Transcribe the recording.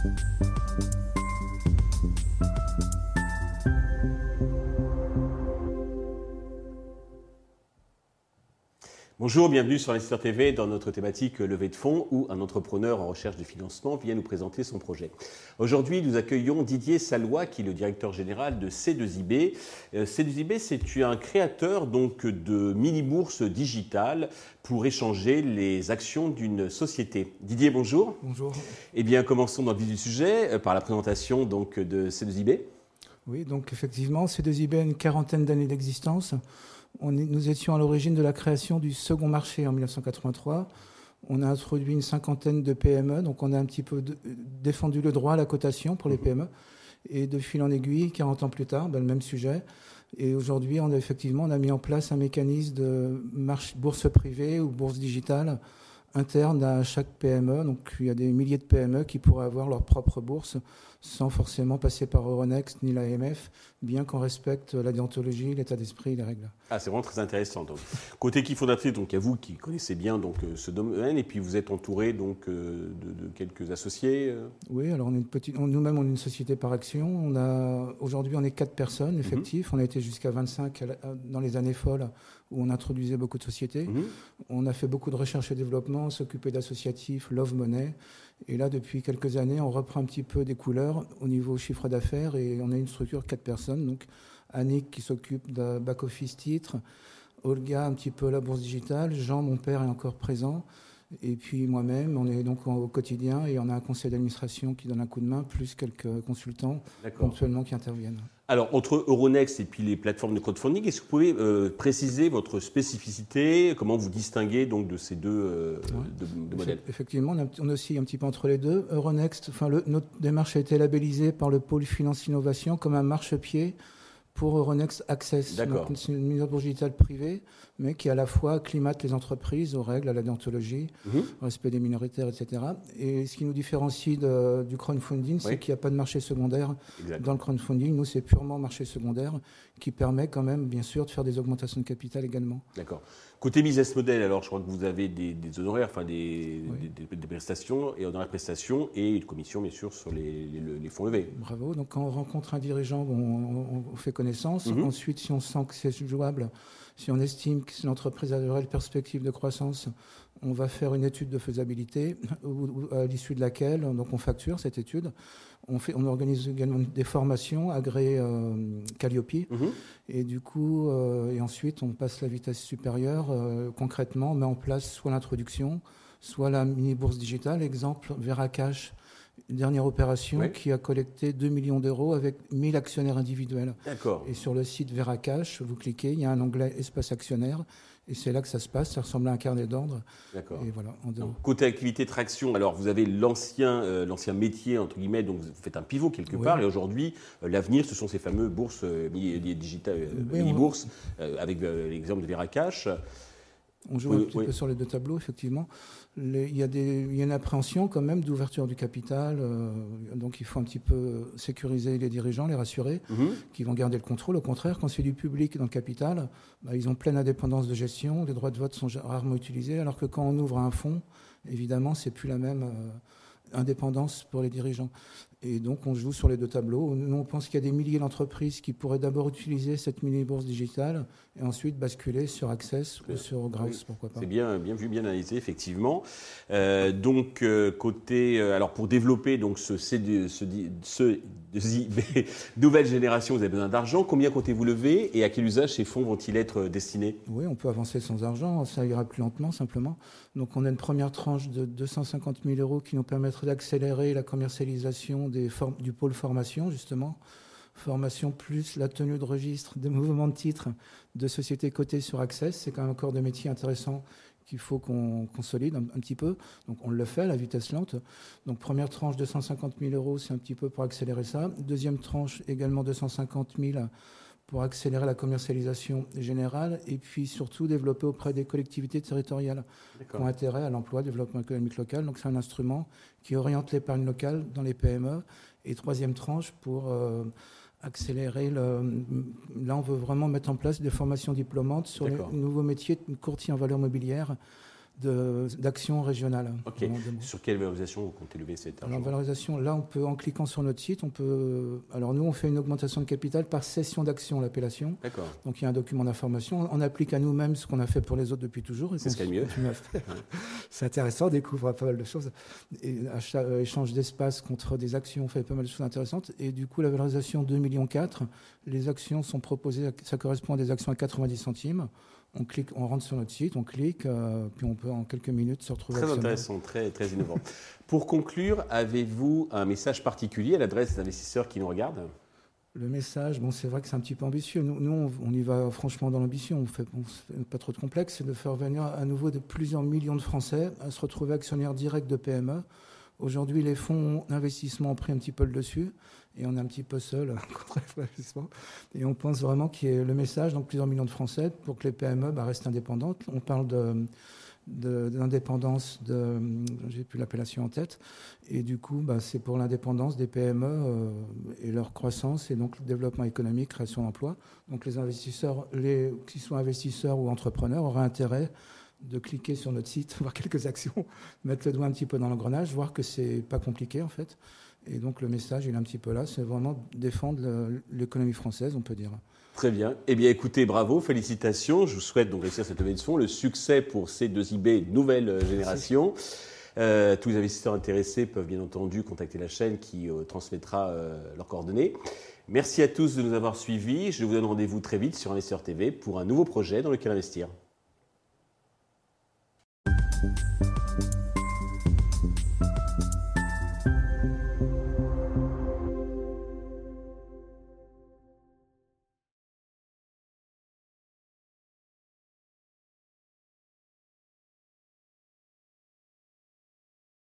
Thank you. Bonjour, bienvenue sur l'Investisseur TV dans notre thématique levée de fonds où un entrepreneur en recherche de financement vient nous présenter son projet. Aujourd'hui, nous accueillons Didier Salois qui est le directeur général de C2IB. Euh, C2IB, c'est un créateur donc de mini-bourses digitales pour échanger les actions d'une société. Didier, bonjour. Bonjour. Eh bien, commençons dans le vif du sujet euh, par la présentation donc de C2IB. Oui, donc effectivement, C2IB a une quarantaine d'années d'existence nous étions à l'origine de la création du second marché en 1983. On a introduit une cinquantaine de PME, donc on a un petit peu défendu le droit à la cotation pour les mmh. PME. Et de fil en aiguille, 40 ans plus tard, ben, le même sujet. Et aujourd'hui, on a effectivement on a mis en place un mécanisme de marche, bourse privée ou bourse digitale interne à chaque PME. Donc il y a des milliers de PME qui pourraient avoir leur propre bourse sans forcément passer par Euronext ni l'AMF, bien qu'on respecte la déontologie, l'état d'esprit les règles. Ah, c'est vraiment très intéressant. Donc, côté qui fondatrice, donc il y a vous qui connaissez bien donc euh, ce domaine, et puis vous êtes entouré donc euh, de, quelques associés. Euh oui, alors on est une petite, nous-mêmes on est une société par action. On a aujourd'hui on est quatre personnes mhm. effectifs. On a été jusqu'à 25 dans les années folles où on introduisait beaucoup de sociétés. Mhm. On a fait beaucoup de recherche et développement, s'occuper d'associatifs, Love Money. Et là, depuis quelques années, on reprend un petit peu des couleurs au niveau chiffre d'affaires et on a une structure quatre personnes. Donc, Annick qui s'occupe de back-office titre, Olga un petit peu la bourse digitale, Jean, mon père, est encore présent. Et puis moi-même, on est donc au quotidien et on a un conseil d'administration qui donne un coup de main, plus quelques consultants ponctuellement qui interviennent. Alors, entre Euronext et puis les plateformes de crowdfunding, est-ce que vous pouvez euh, préciser votre spécificité? Comment vous distinguez donc de ces deux, euh, modèles? Effectivement, on, oscille un petit peu entre les deux. Euronext, enfin, notre démarche a été labellisée par le pôle finance innovation comme un marchepied pour Euronext Access. C'est une mise en digitale privée, mais qui à la fois acclimate les entreprises aux règles, à la déontologie, mhm. au respect des minoritaires, etc. Et ce qui nous différencie du crowdfunding, c'est qu'il n'y a pas de marché secondaire dans le crowdfunding. Nous, c'est purement marché secondaire qui permet quand même, bien sûr, de faire des augmentations de capital également. D'accord. Côté business model, alors je crois que vous avez des, honoraires, enfin des, prestations et honoraires prestations et une commission bien sûr sur les, fonds levés. Bravo. Donc quand on rencontre un dirigeant, on, fait Mhm. Ensuite, si on sent que c'est jouable, si on estime que l'entreprise a de réelles perspectives de croissance, on va faire une étude de faisabilité à l'issue de laquelle donc on facture cette étude. On, fait, on organise également des formations agréées euh, Calliope. Mhm. Et du coup, euh, et ensuite, on passe la vitesse supérieure. Euh, concrètement, on met en place soit l'introduction, soit la mini-bourse digitale. Exemple, Veracash, dernière opération qui a collecté 2 millions d'euros avec 1000 actionnaires individuels. D'accord. Et sur le site Veracash, vous cliquez, il y a un onglet espace actionnaire. Et c'est là que ça se passe, ça ressemble à un carnet d'ordre. D'accord. Et voilà, côté activité traction, alors vous avez l'ancien, euh, l'ancien métier, entre guillemets, donc vous faites un pivot quelque part, et aujourd'hui, euh, l'avenir, ce sont ces fameux bourses euh, digitales, mini-bourses, avec l'exemple de Veracash. On joue un petit peu sur les deux tableaux, effectivement. il, y a des, il, y a une appréhension quand même d'ouverture du capital, euh, donc il faut un petit peu sécuriser les dirigeants, les rassurer, mhm. qui vont garder le contrôle. Au contraire, quand c'est du public dans le capital, bah, ils ont pleine indépendance de gestion, les droits de vote sont rarement utilisés, alors que quand on ouvre un fonds, évidemment, c'est plus la même euh, indépendance pour les dirigeants. Et donc, on joue sur les deux tableaux. Nous, on pense qu'il y a des milliers d'entreprises qui pourraient d'abord utiliser cette mini-bourse digitale et ensuite basculer sur Access ou sur Graus, pourquoi pas. C'est bien, bien vu, bien analysé, effectivement. Euh, donc, euh, côté. Euh, alors, pour développer donc, ce, ce, ce, nouvelle génération, vous avez besoin d'argent. Combien comptez-vous lever et à quel usage ces fonds vont-ils être destinés? Oui, on peut avancer sans argent. Ça ira plus lentement, simplement. Donc, on a une première tranche de 250 000 euros qui nous permettrait d'accélérer la commercialisation du pôle formation, justement. Formation plus la tenue de registre des mouvements de titres de sociétés cotées sur Access. C'est quand même encore des métiers intéressants qu'il faut qu'on consolide un, petit peu. Donc on le fait à la vitesse lente. Donc première tranche 250 000 euros, c'est un petit peu pour accélérer ça. Deuxième tranche également 250 000 pour accélérer la commercialisation générale et puis surtout développer auprès des collectivités territoriales qui ont intérêt à l'emploi, développement économique local. Donc c'est un instrument qui oriente l'épargne locale dans les PME. Et troisième tranche pour euh, accélérer le... Là, on veut vraiment mettre en place des formations diplômantes sur les nouveaux métiers de courtier en valeur mobilière d'actions régionales. Ok. Sur quelle valorisation vous comptez lever cette argent Alors, valorisation, là, on peut, en cliquant sur notre site, on peut. Alors, nous, on fait une augmentation de capital par cession d'actions, l'appellation. D'accord. Donc, il y a un document d'information. On applique à nous-mêmes ce qu'on a fait pour les autres depuis toujours. C'est ce qu'il y a mieux. C'est intéressant, on découvre pas mal de choses. Et achat, euh, échange d'espace contre des actions, on fait pas mal de choses intéressantes. Et du coup, la valorisation 2,4 millions, les actions sont proposées, ça correspond à des actions à 90 centimes on clique, on rentre sur notre site, on clique, euh, puis on peut en quelques minutes se retrouver. Très intéressant, très, très innovant. Pour conclure, avez-vous un message particulier à l'adresse des investisseurs qui nous regardent? Le message, bon, c'est vrai que c'est un petit peu ambitieux. Nous, on, y va franchement dans l'ambition. On fait, pas trop de complexe. C'est de faire venir à nouveau de plusieurs millions de Français à se retrouver actionnaires directs de PME. Aujourd'hui, les fonds d'investissement ont pris un petit peu le dessus et on est un petit peu seul contre l'investissement. Et on pense vraiment qu'il y ait le message, donc plusieurs millions de Français, pour que les PME bah, restent indépendantes. On parle de, j'ai plus l'appellation en tête, et du coup, bah, c'est pour l'indépendance des PME euh, et leur croissance et donc le développement économique, création d'emplois. Donc les investisseurs, les, qu'ils soient investisseurs ou entrepreneurs, auraient intérêt de cliquer sur notre site, voir quelques actions, mettre le doigt un petit peu dans l'engrenage, voir que c'est pas compliqué en fait. Et donc le message, il est un petit peu là, c'est vraiment défendre l'économie française, on peut dire. Très bien. Eh bien, écoutez, bravo, félicitations. Je vous souhaite donc réussir cette levée de fonds, le succès pour C2IB nouvelle génération. Euh, tous les investisseurs intéressés peuvent bien entendu contacter la chaîne qui euh, transmettra euh, leurs coordonnées. Merci à tous de nous avoir suivis. Je vous donne rendez-vous très vite sur Investisseur TV pour un nouveau projet dans lequel investir. Thank you.